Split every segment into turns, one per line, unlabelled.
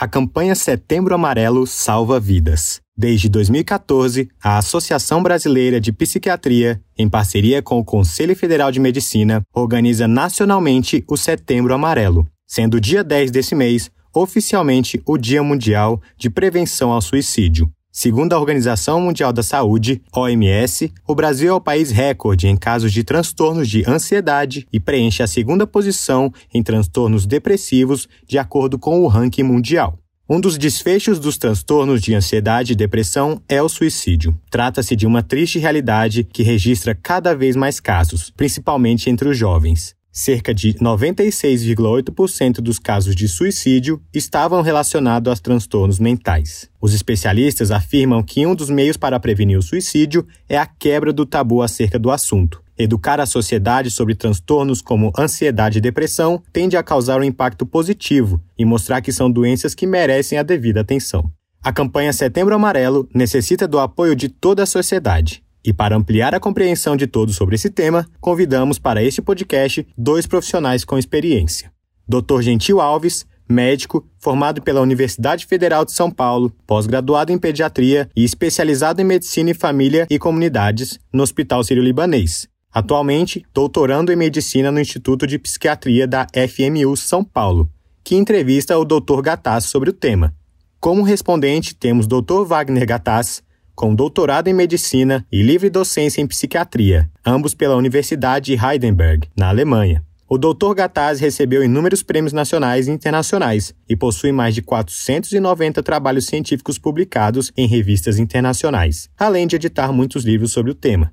A campanha Setembro Amarelo salva vidas. Desde 2014, a Associação Brasileira de Psiquiatria, em parceria com o Conselho Federal de Medicina, organiza nacionalmente o Setembro Amarelo, sendo o dia 10 desse mês oficialmente o Dia Mundial de Prevenção ao Suicídio. Segundo a Organização Mundial da Saúde, OMS, o Brasil é o país recorde em casos de transtornos de ansiedade e preenche a segunda posição em transtornos depressivos, de acordo com o ranking mundial. Um dos desfechos dos transtornos de ansiedade e depressão é o suicídio. Trata-se de uma triste realidade que registra cada vez mais casos, principalmente entre os jovens. Cerca de 96,8% dos casos de suicídio estavam relacionados a transtornos mentais. Os especialistas afirmam que um dos meios para prevenir o suicídio é a quebra do tabu acerca do assunto. Educar a sociedade sobre transtornos como ansiedade e depressão tende a causar um impacto positivo e mostrar que são doenças que merecem a devida atenção. A campanha Setembro Amarelo necessita do apoio de toda a sociedade. E para ampliar a compreensão de todos sobre esse tema, convidamos para este podcast dois profissionais com experiência. Dr. Gentil Alves, médico, formado pela Universidade Federal de São Paulo, pós-graduado em pediatria e especializado em medicina e família e comunidades no Hospital Sírio-Libanês. Atualmente, doutorando em medicina no Instituto de Psiquiatria da FMU São Paulo, que entrevista o Dr. Gataz sobre o tema. Como respondente, temos Dr. Wagner Gataz, com doutorado em medicina e livre docência em psiquiatria, ambos pela Universidade de Heidelberg, na Alemanha. O Dr. Gataz recebeu inúmeros prêmios nacionais e internacionais e possui mais de 490 trabalhos científicos publicados em revistas internacionais, além de editar muitos livros sobre o tema.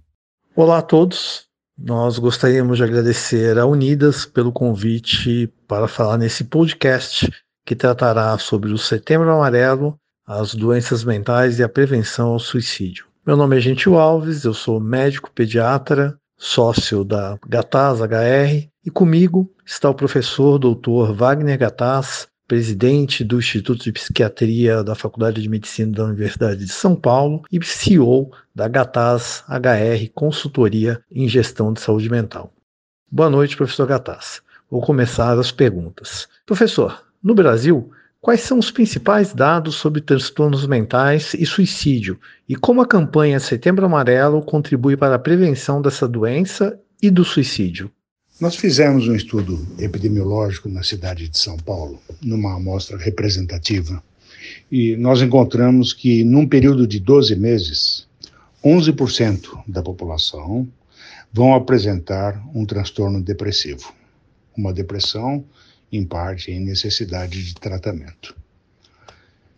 Olá a todos. Nós gostaríamos de agradecer a Unidas pelo convite para falar nesse podcast que tratará sobre o Setembro Amarelo as doenças mentais e a prevenção ao suicídio. Meu nome é Gentil Alves, eu sou médico pediatra, sócio da Gataz HR, e comigo está o professor Dr. Wagner Gataz, presidente do Instituto de Psiquiatria da Faculdade de Medicina da Universidade de São Paulo e CEO da Gataz HR Consultoria em Gestão de Saúde Mental. Boa noite, professor Gataz. Vou começar as perguntas. Professor, no Brasil, Quais são os principais dados sobre transtornos mentais e suicídio e como a campanha Setembro Amarelo contribui para a prevenção dessa doença e do suicídio?
Nós fizemos um estudo epidemiológico na cidade de São Paulo, numa amostra representativa, e nós encontramos que, num período de 12 meses, 11% da população vão apresentar um transtorno depressivo, uma depressão em parte em necessidade de tratamento.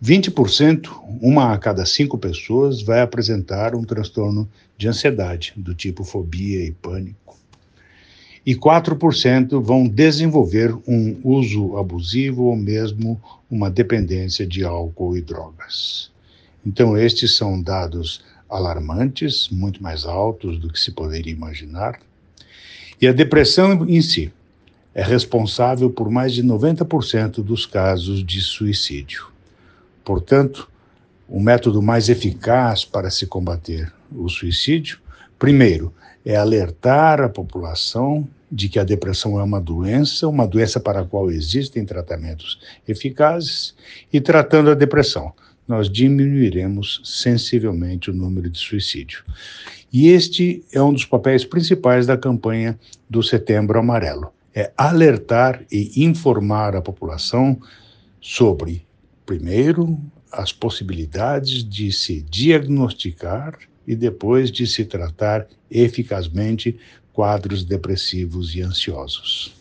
20%, uma a cada cinco pessoas, vai apresentar um transtorno de ansiedade, do tipo fobia e pânico. E 4% vão desenvolver um uso abusivo ou mesmo uma dependência de álcool e drogas. Então, estes são dados alarmantes, muito mais altos do que se poderia imaginar. E a depressão em si, é responsável por mais de 90% dos casos de suicídio. Portanto, o método mais eficaz para se combater o suicídio, primeiro, é alertar a população de que a depressão é uma doença, uma doença para a qual existem tratamentos eficazes, e tratando a depressão, nós diminuiremos sensivelmente o número de suicídio. E este é um dos papéis principais da campanha do Setembro Amarelo é alertar e informar a população sobre, primeiro, as possibilidades de se diagnosticar e depois de se tratar eficazmente quadros depressivos e ansiosos.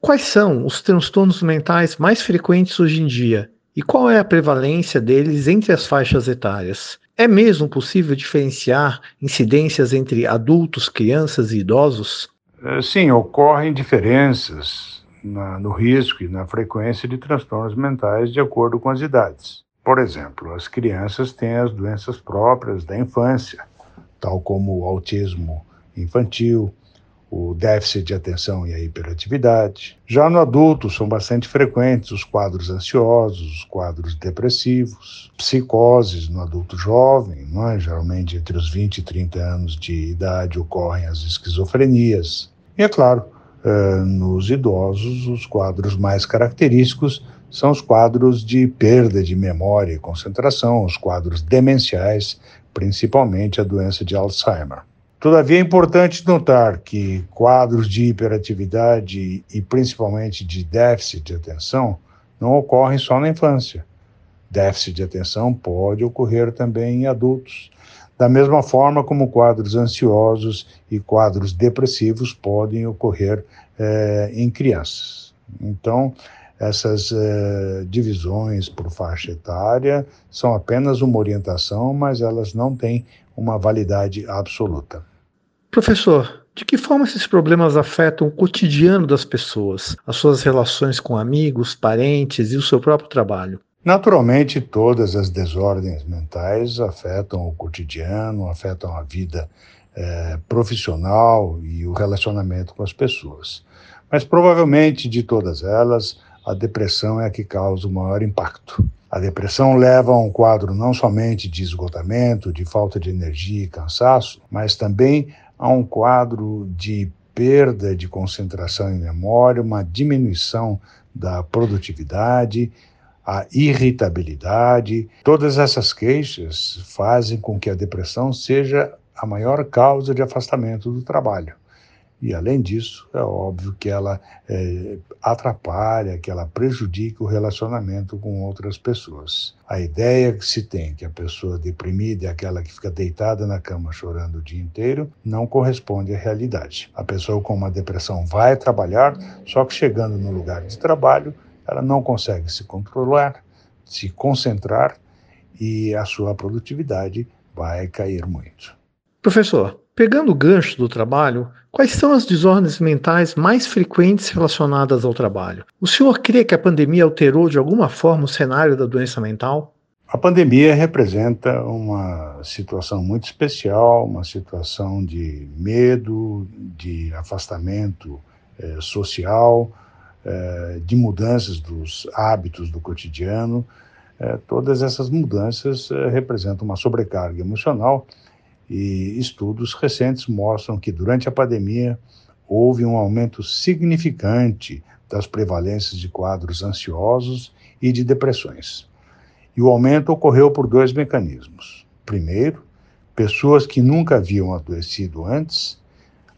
Quais são os transtornos mentais mais frequentes hoje em dia e qual é a prevalência deles entre as faixas etárias? É mesmo possível diferenciar incidências entre adultos, crianças e idosos?
É, sim, ocorrem diferenças na, no risco e na frequência de transtornos mentais de acordo com as idades. Por exemplo, as crianças têm as doenças próprias da infância, tal como o autismo infantil, o déficit de atenção e a hiperatividade. Já no adulto, são bastante frequentes os quadros ansiosos, os quadros depressivos, psicoses no adulto jovem, é? geralmente entre os 20 e 30 anos de idade ocorrem as esquizofrenias. E é claro, eh, nos idosos, os quadros mais característicos são os quadros de perda de memória e concentração, os quadros demenciais, principalmente a doença de Alzheimer. Todavia, é importante notar que quadros de hiperatividade e principalmente de déficit de atenção não ocorrem só na infância. Déficit de atenção pode ocorrer também em adultos, da mesma forma como quadros ansiosos e quadros depressivos podem ocorrer eh, em crianças. Então, essas eh, divisões por faixa etária são apenas uma orientação, mas elas não têm uma validade absoluta.
Professor, de que forma esses problemas afetam o cotidiano das pessoas, as suas relações com amigos, parentes e o seu próprio trabalho?
Naturalmente, todas as desordens mentais afetam o cotidiano, afetam a vida eh, profissional e o relacionamento com as pessoas. Mas provavelmente de todas elas, a depressão é a que causa o maior impacto. A depressão leva a um quadro não somente de esgotamento, de falta de energia e cansaço, mas também a um quadro de perda de concentração e memória, uma diminuição da produtividade, a irritabilidade. Todas essas queixas fazem com que a depressão seja a maior causa de afastamento do trabalho. E, além disso, é óbvio que ela é, atrapalha, que ela prejudica o relacionamento com outras pessoas. A ideia que se tem que a pessoa deprimida é aquela que fica deitada na cama chorando o dia inteiro não corresponde à realidade. A pessoa com uma depressão vai trabalhar, só que chegando no lugar de trabalho, ela não consegue se controlar, se concentrar e a sua produtividade vai cair muito.
Professor, pegando o gancho do trabalho, quais são as desordens mentais mais frequentes relacionadas ao trabalho? O senhor crê que a pandemia alterou de alguma forma o cenário da doença mental?
A pandemia representa uma situação muito especial, uma situação de medo, de afastamento eh, social, eh, de mudanças dos hábitos do cotidiano. Eh, todas essas mudanças representam uma sobrecarga emocional e estudos recentes mostram que durante a pandemia houve um aumento significante das prevalências de quadros ansiosos e de depressões. E o aumento ocorreu por dois mecanismos. Primeiro, pessoas que nunca haviam adoecido antes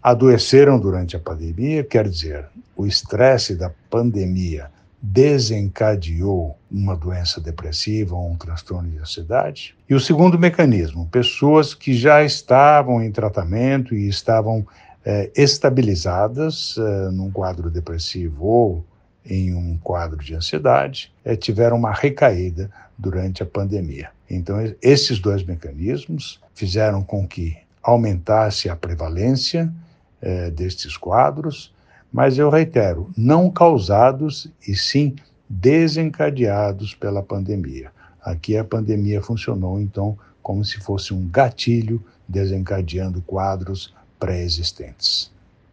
adoeceram durante a pandemia, quer dizer, o estresse da pandemia desencadeou uma doença depressiva ou um transtorno de ansiedade. E o segundo mecanismo, pessoas que já estavam em tratamento e estavam é, estabilizadas é, num quadro depressivo ou em um quadro de ansiedade, é, tiveram uma recaída durante a pandemia. Então, esses dois mecanismos fizeram com que aumentasse a prevalência destes quadros mas eu reitero, não causados e sim desencadeados pela pandemia. Aqui a pandemia funcionou então como se fosse um gatilho desencadeando quadros pré-existentes.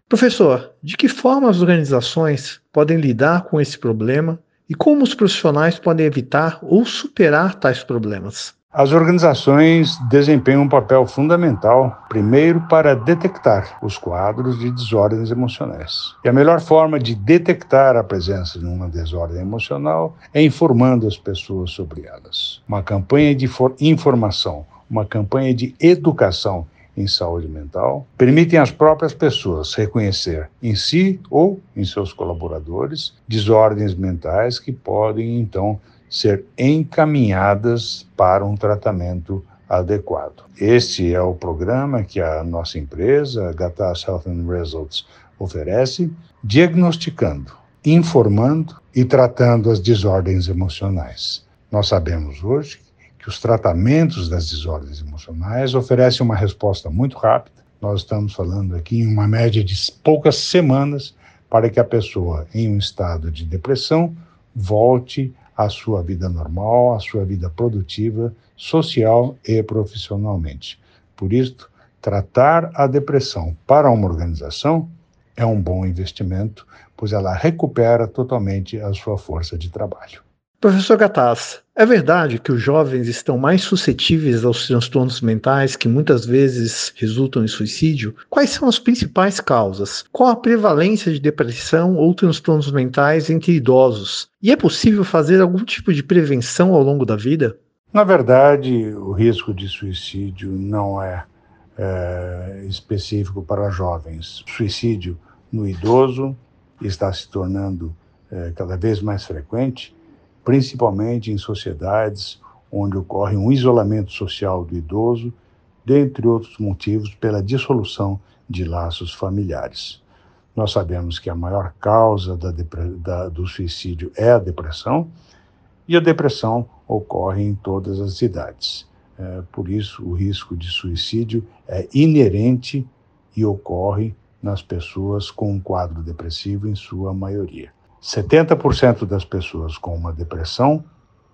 Professor, de que forma as organizações podem lidar com esse problema e como os profissionais podem evitar ou superar tais problemas?
As organizações desempenham um papel fundamental, primeiro, para detectar os quadros de desordens emocionais. E a melhor forma de detectar a presença de uma desordem emocional é informando as pessoas sobre elas. Uma campanha de informação, uma campanha de educação em saúde mental, permitem às próprias pessoas reconhecer em si ou em seus colaboradores desordens mentais que podem então ser encaminhadas para um tratamento adequado. Este é o programa que a nossa empresa, Gatas Health and Results, oferece, diagnosticando, informando e tratando as desordens emocionais. Nós sabemos hoje que os tratamentos das desordens emocionais oferecem uma resposta muito rápida. Nós estamos falando aqui em uma média de poucas semanas para que a pessoa em um estado de depressão volte a sua vida normal, a sua vida produtiva, social e profissionalmente. Por isso, tratar a depressão para uma organização é um bom investimento, pois ela recupera totalmente a sua força de trabalho.
Professor Gataz, é verdade que os jovens estão mais suscetíveis aos transtornos mentais que muitas vezes resultam em suicídio? Quais são as principais causas? Qual a prevalência de depressão ou transtornos mentais entre idosos? E é possível fazer algum tipo de prevenção ao longo da vida?
Na verdade, o risco de suicídio não é, é específico para jovens. O suicídio no idoso está se tornando é, cada vez mais frequente principalmente em sociedades onde ocorre um isolamento social do idoso, dentre outros motivos, pela dissolução de laços familiares. Nós sabemos que a maior causa da, da, do suicídio é a depressão, e a depressão ocorre em todas as idades. É, por isso, o risco de suicídio é inerente e ocorre nas pessoas com um quadro depressivo, em sua maioria. 70% das pessoas com uma depressão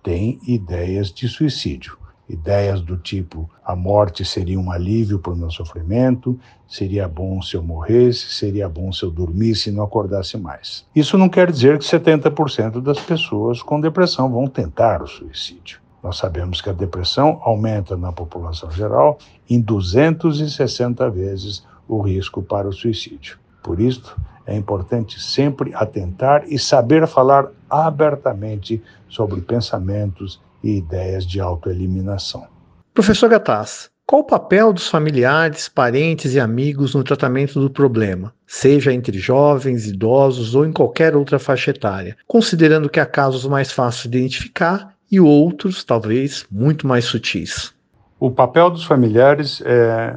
têm ideias de suicídio. Ideias do tipo: a morte seria um alívio para o meu sofrimento, seria bom se eu morresse, seria bom se eu dormisse e não acordasse mais. Isso não quer dizer que 70% das pessoas com depressão vão tentar o suicídio. Nós sabemos que a depressão aumenta na população geral em 260 vezes o risco para o suicídio. Por isso, é importante sempre atentar e saber falar abertamente sobre pensamentos e ideias de autoeliminação.
Professor Gataz, qual o papel dos familiares, parentes e amigos no tratamento do problema, seja entre jovens, idosos ou em qualquer outra faixa etária, considerando que há casos mais fáceis de identificar e outros, talvez, muito mais sutis?
O papel dos familiares é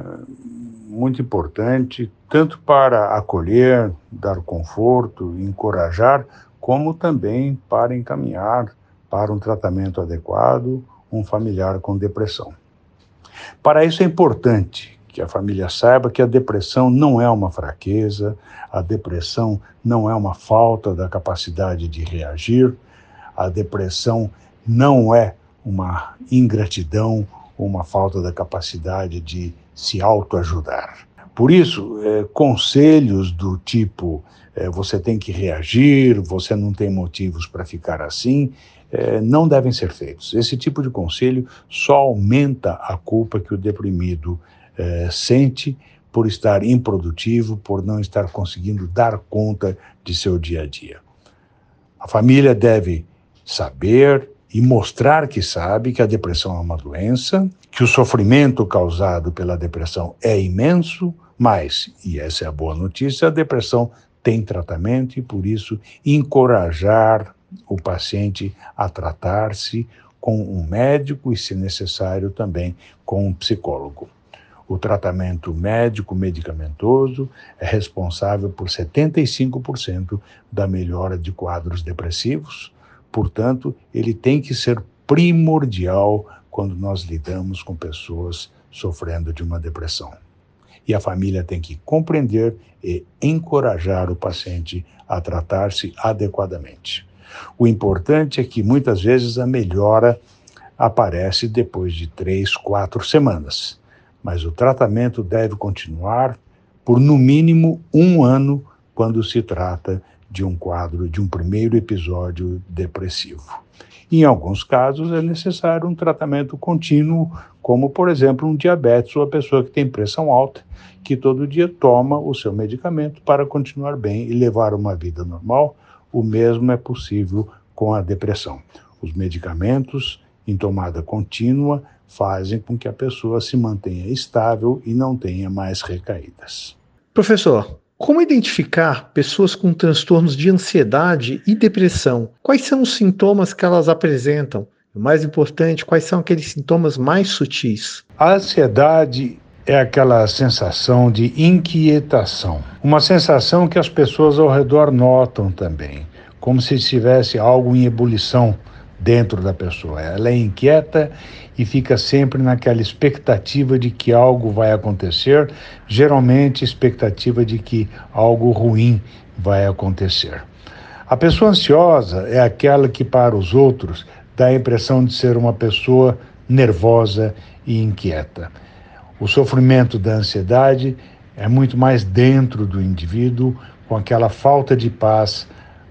muito importante, tanto para acolher, dar conforto, encorajar, como também para encaminhar para um tratamento adequado um familiar com depressão. Para isso é importante que a família saiba que a depressão não é uma fraqueza, a depressão não é uma falta da capacidade de reagir, a depressão não é uma ingratidão uma falta da capacidade de se autoajudar. Por isso, é, conselhos do tipo é, você tem que reagir, você não tem motivos para ficar assim, é, não devem ser feitos. Esse tipo de conselho só aumenta a culpa que o deprimido é, sente por estar improdutivo, por não estar conseguindo dar conta de seu dia a dia. A família deve saber e mostrar que sabe que a depressão é uma doença, que o sofrimento causado pela depressão é imenso, mas, e essa é a boa notícia, a depressão tem tratamento e, por isso, encorajar o paciente a tratar-se com um médico e, se necessário, também com um psicólogo. O tratamento médico medicamentoso é responsável por 75% da melhora de quadros depressivos, Portanto, ele tem que ser primordial quando nós lidamos com pessoas sofrendo de uma depressão. E a família tem que compreender e encorajar o paciente a tratar-se adequadamente. O importante é que muitas vezes a melhora aparece depois de três, quatro semanas, mas o tratamento deve continuar por no mínimo um ano quando se trata de um quadro, de um primeiro episódio depressivo. Em alguns casos, é necessário um tratamento contínuo, como, por exemplo, um diabetes ou a pessoa que tem pressão alta, que todo dia toma o seu medicamento para continuar bem e levar uma vida normal. O mesmo é possível com a depressão. Os medicamentos em tomada contínua fazem com que a pessoa se mantenha estável e não tenha mais recaídas.
Professor, como identificar pessoas com transtornos de ansiedade e depressão? Quais são os sintomas que elas apresentam? O mais importante, quais são aqueles sintomas mais sutis?
A ansiedade é aquela sensação de inquietação, uma sensação que as pessoas ao redor notam também, como se tivesse algo em ebulição dentro da pessoa. Ela é inquieta e fica sempre naquela expectativa de que algo vai acontecer, geralmente expectativa de que algo ruim vai acontecer. A pessoa ansiosa é aquela que para os outros dá a impressão de ser uma pessoa nervosa e inquieta. O sofrimento da ansiedade é muito mais dentro do indivíduo, com aquela falta de paz,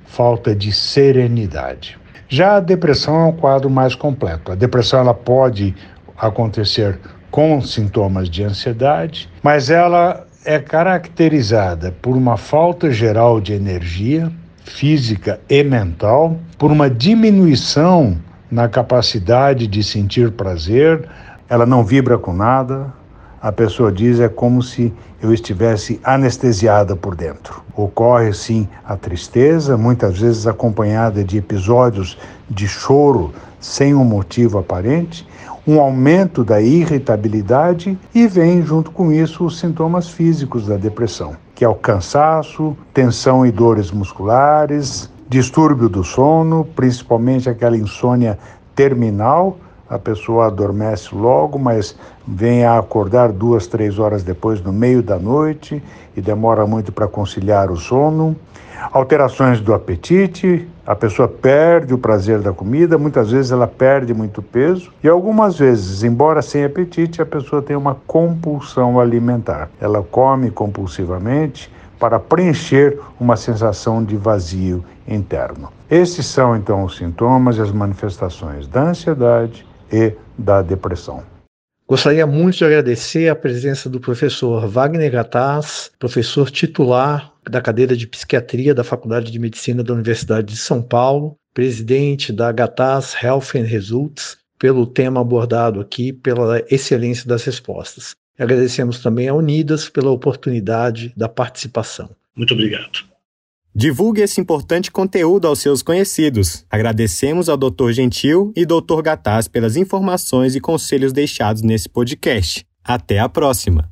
falta de serenidade. Já a depressão é um quadro mais completo. A depressão ela pode acontecer com sintomas de ansiedade, mas ela é caracterizada por uma falta geral de energia física e mental, por uma diminuição na capacidade de sentir prazer, ela não vibra com nada. A pessoa diz é como se eu estivesse anestesiada por dentro. Ocorre sim a tristeza, muitas vezes acompanhada de episódios de choro sem um motivo aparente, um aumento da irritabilidade e vem junto com isso os sintomas físicos da depressão, que é o cansaço, tensão e dores musculares, distúrbio do sono, principalmente aquela insônia terminal. A pessoa adormece logo, mas vem a acordar duas, três horas depois, no meio da noite, e demora muito para conciliar o sono alterações do apetite, a pessoa perde o prazer da comida, muitas vezes ela perde muito peso e algumas vezes, embora sem apetite, a pessoa tem uma compulsão alimentar. Ela come compulsivamente para preencher uma sensação de vazio interno. Esses são então os sintomas e as manifestações da ansiedade e da depressão.
Gostaria muito de agradecer a presença do professor Wagner Gataz, professor titular da cadeira de psiquiatria da Faculdade de Medicina da Universidade de São Paulo, presidente da Gataz Health and Results, pelo tema abordado aqui, pela excelência das respostas. Agradecemos também a Unidas pela oportunidade da participação. Muito obrigado.
Divulgue esse importante conteúdo aos seus conhecidos. Agradecemos ao Dr. Gentil e Dr. Gataz pelas informações e conselhos deixados nesse podcast. Até a próxima!